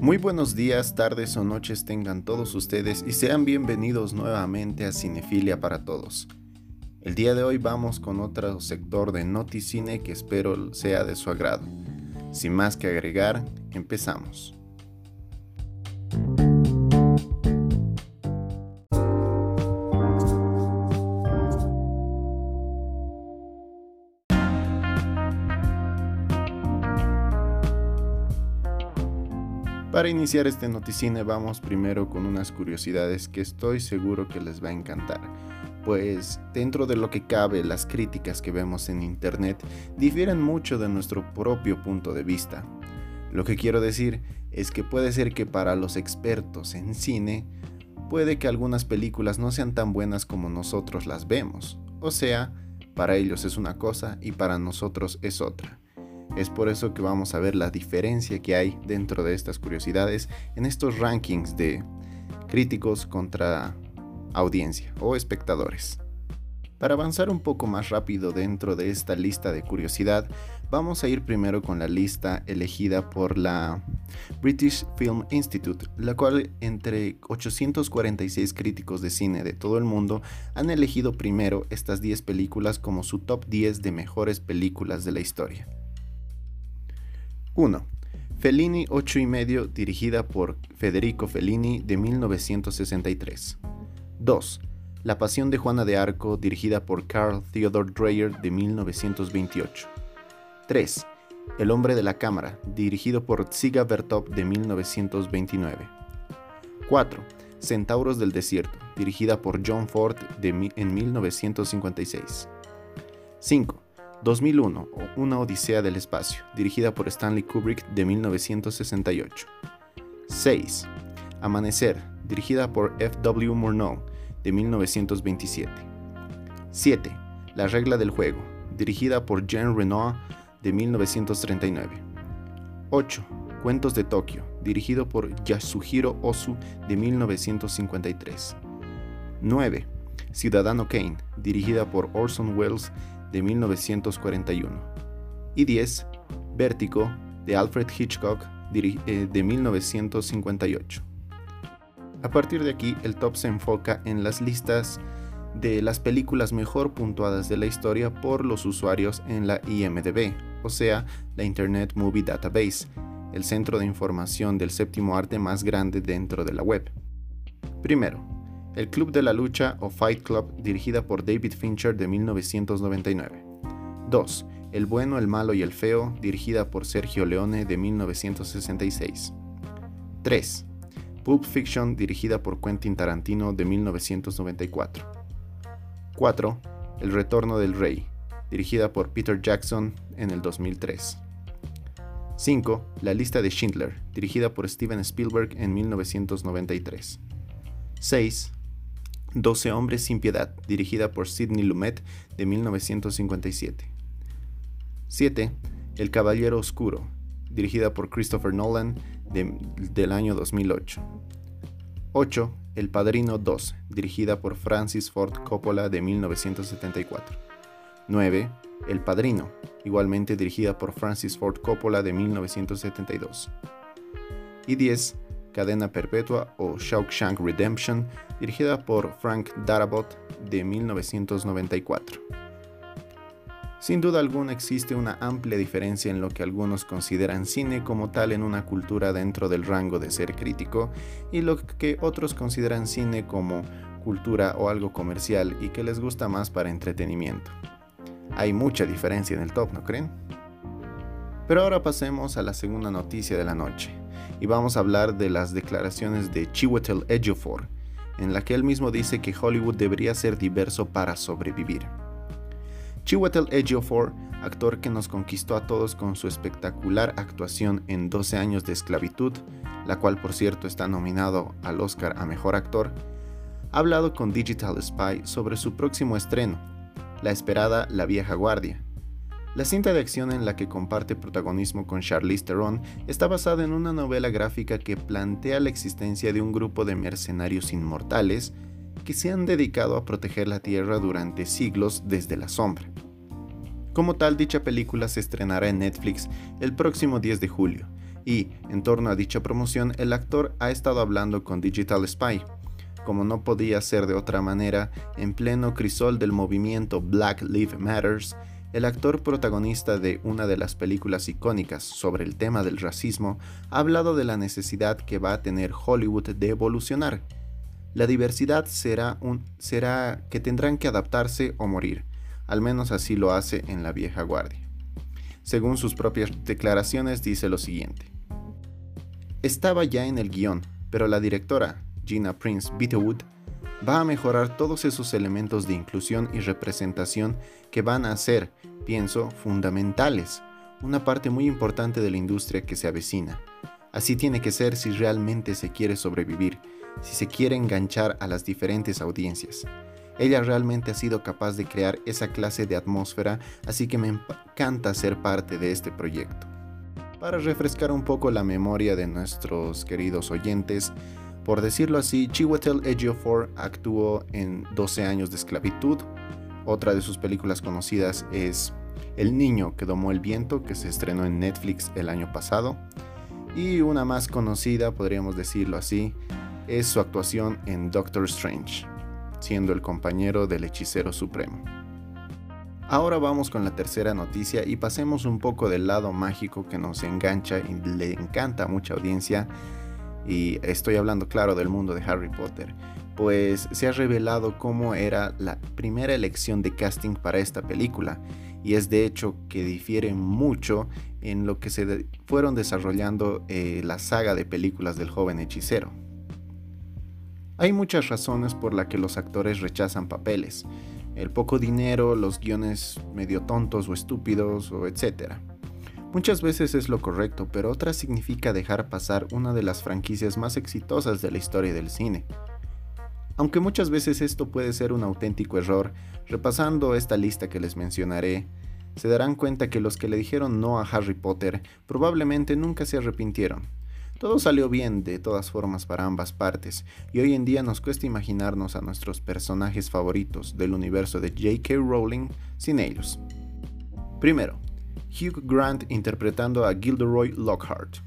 Muy buenos días, tardes o noches tengan todos ustedes y sean bienvenidos nuevamente a Cinefilia para Todos. El día de hoy vamos con otro sector de Noticine que espero sea de su agrado. Sin más que agregar, empezamos. Para iniciar este noticine vamos primero con unas curiosidades que estoy seguro que les va a encantar, pues dentro de lo que cabe las críticas que vemos en internet difieren mucho de nuestro propio punto de vista. Lo que quiero decir es que puede ser que para los expertos en cine, puede que algunas películas no sean tan buenas como nosotros las vemos, o sea, para ellos es una cosa y para nosotros es otra. Es por eso que vamos a ver la diferencia que hay dentro de estas curiosidades en estos rankings de críticos contra audiencia o espectadores. Para avanzar un poco más rápido dentro de esta lista de curiosidad, vamos a ir primero con la lista elegida por la British Film Institute, la cual entre 846 críticos de cine de todo el mundo han elegido primero estas 10 películas como su top 10 de mejores películas de la historia. 1. Fellini 8 y medio, dirigida por Federico Fellini de 1963. 2. La Pasión de Juana de Arco, dirigida por Carl Theodor Dreyer de 1928. 3. El hombre de la cámara, dirigido por Ziga Bertop de 1929. 4. Centauros del desierto, dirigida por John Ford en 1956. 5. 2001 Una Odisea del Espacio, dirigida por Stanley Kubrick de 1968. 6. Amanecer, dirigida por F.W. Murnau de 1927. 7. La regla del juego, dirigida por Jean Renoir de 1939. 8. Cuentos de Tokio, dirigido por Yasuhiro Osu de 1953. 9. Ciudadano Kane, dirigida por Orson Welles de 1941. Y 10. Vértigo de Alfred Hitchcock eh, de 1958. A partir de aquí, el top se enfoca en las listas de las películas mejor puntuadas de la historia por los usuarios en la IMDB, o sea, la Internet Movie Database, el centro de información del séptimo arte más grande dentro de la web. Primero, el Club de la Lucha o Fight Club, dirigida por David Fincher de 1999. 2. El Bueno, el Malo y el Feo, dirigida por Sergio Leone de 1966. 3. Pulp Fiction, dirigida por Quentin Tarantino de 1994. 4. El Retorno del Rey, dirigida por Peter Jackson en el 2003. 5. La lista de Schindler, dirigida por Steven Spielberg en 1993. 6. 12 hombres sin piedad, dirigida por Sidney Lumet de 1957. 7. El Caballero Oscuro, dirigida por Christopher Nolan del año 2008. 8. El Padrino 2, dirigida por Francis Ford Coppola de 1974. 9. El Padrino, igualmente dirigida por Francis Ford Coppola de 1972. Y 10. Cadena Perpetua o Shawshank Redemption, dirigida por Frank Darabont de 1994. Sin duda alguna existe una amplia diferencia en lo que algunos consideran cine como tal en una cultura dentro del rango de ser crítico y lo que otros consideran cine como cultura o algo comercial y que les gusta más para entretenimiento. Hay mucha diferencia en el top, ¿no creen? Pero ahora pasemos a la segunda noticia de la noche y vamos a hablar de las declaraciones de Chiwetel Ejiofor, en la que él mismo dice que Hollywood debería ser diverso para sobrevivir. Chiwetel Ejiofor, actor que nos conquistó a todos con su espectacular actuación en 12 años de esclavitud, la cual por cierto está nominado al Oscar a Mejor Actor, ha hablado con Digital Spy sobre su próximo estreno, la esperada La Vieja Guardia, la cinta de acción en la que comparte protagonismo con Charlize Theron está basada en una novela gráfica que plantea la existencia de un grupo de mercenarios inmortales que se han dedicado a proteger la Tierra durante siglos desde la sombra. Como tal, dicha película se estrenará en Netflix el próximo 10 de julio Y, en torno a dicha promoción, el actor ha estado hablando con Digital Spy. Como no podía ser de otra manera, en pleno crisol del movimiento Black Lives Matters, el actor protagonista de una de las películas icónicas sobre el tema del racismo ha hablado de la necesidad que va a tener Hollywood de evolucionar. La diversidad será, un, será que tendrán que adaptarse o morir, al menos así lo hace en la vieja guardia. Según sus propias declaraciones dice lo siguiente. Estaba ya en el guion, pero la directora, Gina Prince Bitterwood, va a mejorar todos esos elementos de inclusión y representación que van a ser, pienso, fundamentales, una parte muy importante de la industria que se avecina. Así tiene que ser si realmente se quiere sobrevivir, si se quiere enganchar a las diferentes audiencias. Ella realmente ha sido capaz de crear esa clase de atmósfera, así que me encanta ser parte de este proyecto. Para refrescar un poco la memoria de nuestros queridos oyentes, por decirlo así, Chiwetel Ejiofor actuó en 12 años de esclavitud. Otra de sus películas conocidas es El niño que domó el viento, que se estrenó en Netflix el año pasado. Y una más conocida, podríamos decirlo así, es su actuación en Doctor Strange, siendo el compañero del hechicero supremo. Ahora vamos con la tercera noticia y pasemos un poco del lado mágico que nos engancha y le encanta a mucha audiencia y estoy hablando claro del mundo de Harry Potter, pues se ha revelado cómo era la primera elección de casting para esta película, y es de hecho que difiere mucho en lo que se fueron desarrollando eh, la saga de películas del joven hechicero. Hay muchas razones por las que los actores rechazan papeles, el poco dinero, los guiones medio tontos o estúpidos, o etcétera. Muchas veces es lo correcto, pero otras significa dejar pasar una de las franquicias más exitosas de la historia del cine. Aunque muchas veces esto puede ser un auténtico error, repasando esta lista que les mencionaré, se darán cuenta que los que le dijeron no a Harry Potter probablemente nunca se arrepintieron. Todo salió bien de todas formas para ambas partes, y hoy en día nos cuesta imaginarnos a nuestros personajes favoritos del universo de J.K. Rowling sin ellos. Primero, Hugh Grant interpretando a Gilderoy Lockhart.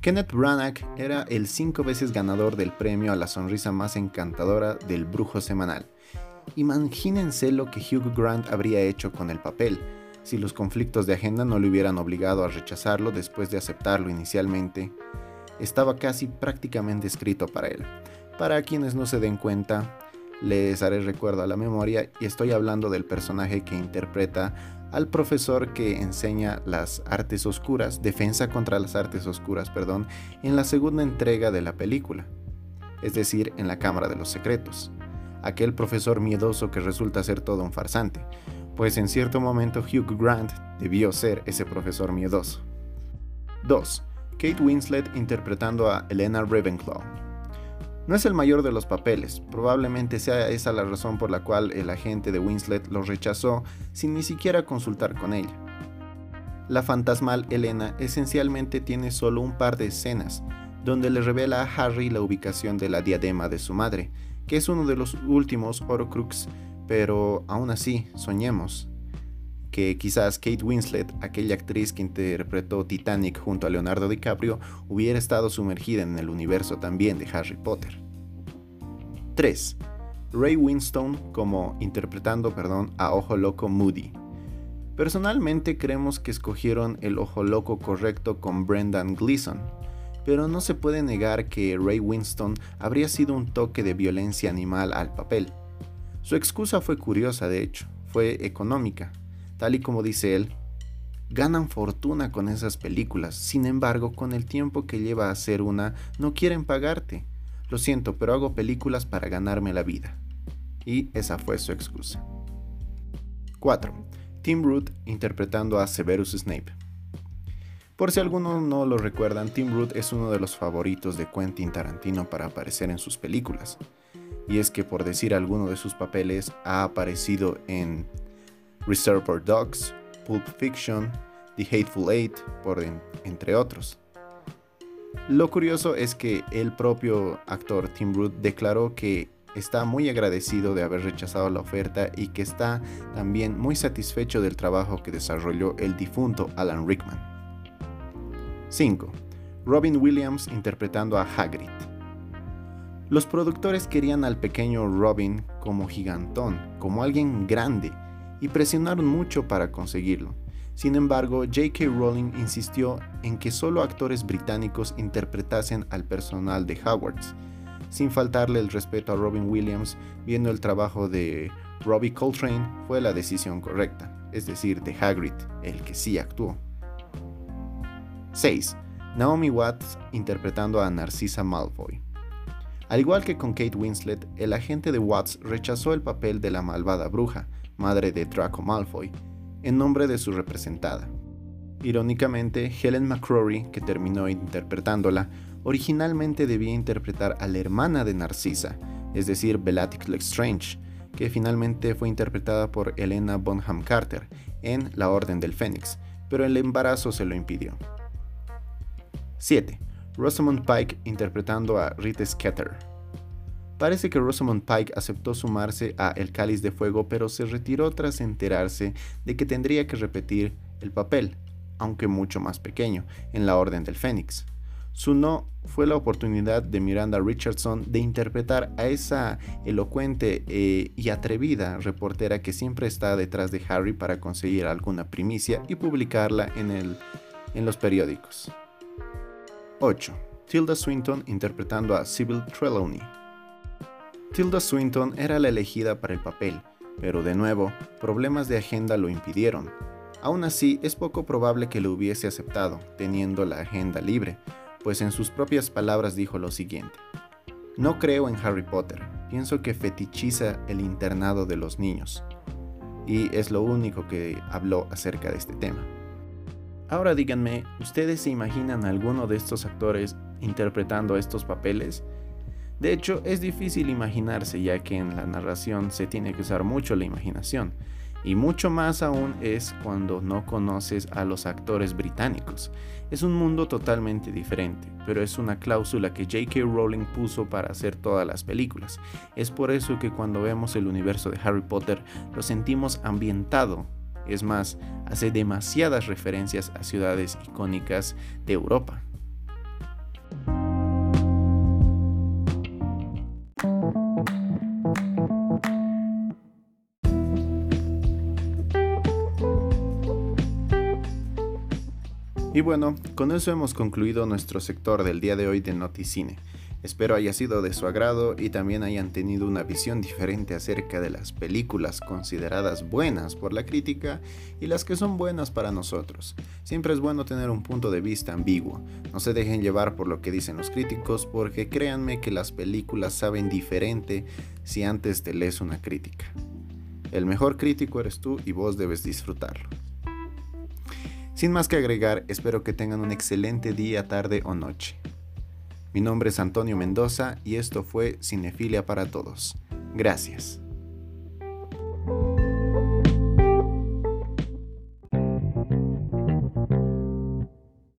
Kenneth Branagh era el cinco veces ganador del premio a la sonrisa más encantadora del brujo semanal. Imagínense lo que Hugh Grant habría hecho con el papel, si los conflictos de agenda no le hubieran obligado a rechazarlo después de aceptarlo inicialmente. Estaba casi prácticamente escrito para él. Para quienes no se den cuenta, les haré recuerdo a la memoria y estoy hablando del personaje que interpreta al profesor que enseña las artes oscuras, defensa contra las artes oscuras, perdón, en la segunda entrega de la película, es decir, en la Cámara de los Secretos. Aquel profesor miedoso que resulta ser todo un farsante, pues en cierto momento Hugh Grant debió ser ese profesor miedoso. 2. Kate Winslet interpretando a Elena Ravenclaw. No es el mayor de los papeles, probablemente sea esa la razón por la cual el agente de Winslet lo rechazó sin ni siquiera consultar con ella. La fantasmal Elena esencialmente tiene solo un par de escenas, donde le revela a Harry la ubicación de la diadema de su madre, que es uno de los últimos Horcrux, pero aún así, soñemos, que quizás Kate Winslet, aquella actriz que interpretó Titanic junto a Leonardo DiCaprio, hubiera estado sumergida en el universo también de Harry Potter. 3. Ray Winstone como interpretando, perdón, a Ojo Loco Moody. Personalmente creemos que escogieron el Ojo Loco correcto con Brendan Gleeson, pero no se puede negar que Ray Winston habría sido un toque de violencia animal al papel. Su excusa fue curiosa, de hecho, fue económica, Tal y como dice él, ganan fortuna con esas películas, sin embargo, con el tiempo que lleva a hacer una, no quieren pagarte. Lo siento, pero hago películas para ganarme la vida. Y esa fue su excusa. 4. Tim Root interpretando a Severus Snape. Por si algunos no lo recuerdan, Tim Root es uno de los favoritos de Quentin Tarantino para aparecer en sus películas. Y es que por decir alguno de sus papeles ha aparecido en Reservoir Dogs, Pulp Fiction, The Hateful Eight, por entre otros. Lo curioso es que el propio actor Tim Root declaró que está muy agradecido de haber rechazado la oferta y que está también muy satisfecho del trabajo que desarrolló el difunto Alan Rickman. 5. Robin Williams interpretando a Hagrid. Los productores querían al pequeño Robin como gigantón, como alguien grande, y presionaron mucho para conseguirlo. Sin embargo, J.K. Rowling insistió en que solo actores británicos interpretasen al personal de Hogwarts, sin faltarle el respeto a Robin Williams, viendo el trabajo de Robbie Coltrane fue la decisión correcta, es decir, de Hagrid, el que sí actuó. 6. Naomi Watts interpretando a Narcissa Malfoy. Al igual que con Kate Winslet, el agente de Watts rechazó el papel de la malvada bruja, madre de Draco Malfoy, en nombre de su representada. Irónicamente, Helen McCrory, que terminó interpretándola, originalmente debía interpretar a la hermana de Narcisa, es decir, Bellatrix Lestrange, que finalmente fue interpretada por Elena Bonham Carter en La Orden del Fénix, pero el embarazo se lo impidió. 7. Rosamund Pike interpretando a Rita Skeeter. Parece que Rosamund Pike aceptó sumarse a El Cáliz de Fuego, pero se retiró tras enterarse de que tendría que repetir el papel, aunque mucho más pequeño, en La Orden del Fénix. Su no fue la oportunidad de Miranda Richardson de interpretar a esa elocuente eh, y atrevida reportera que siempre está detrás de Harry para conseguir alguna primicia y publicarla en, en los periódicos. 8. Tilda Swinton interpretando a Sybil Trelawney. Tilda Swinton era la elegida para el papel, pero de nuevo, problemas de agenda lo impidieron. Aún así, es poco probable que lo hubiese aceptado, teniendo la agenda libre, pues en sus propias palabras dijo lo siguiente. No creo en Harry Potter, pienso que fetichiza el internado de los niños. Y es lo único que habló acerca de este tema. Ahora díganme, ¿ustedes se imaginan a alguno de estos actores interpretando estos papeles? De hecho, es difícil imaginarse ya que en la narración se tiene que usar mucho la imaginación. Y mucho más aún es cuando no conoces a los actores británicos. Es un mundo totalmente diferente, pero es una cláusula que J.K. Rowling puso para hacer todas las películas. Es por eso que cuando vemos el universo de Harry Potter lo sentimos ambientado. Es más, hace demasiadas referencias a ciudades icónicas de Europa. Y bueno, con eso hemos concluido nuestro sector del día de hoy de Noticine. Espero haya sido de su agrado y también hayan tenido una visión diferente acerca de las películas consideradas buenas por la crítica y las que son buenas para nosotros. Siempre es bueno tener un punto de vista ambiguo. No se dejen llevar por lo que dicen los críticos porque créanme que las películas saben diferente si antes te lees una crítica. El mejor crítico eres tú y vos debes disfrutarlo. Sin más que agregar, espero que tengan un excelente día, tarde o noche. Mi nombre es Antonio Mendoza y esto fue Cinefilia para Todos. Gracias.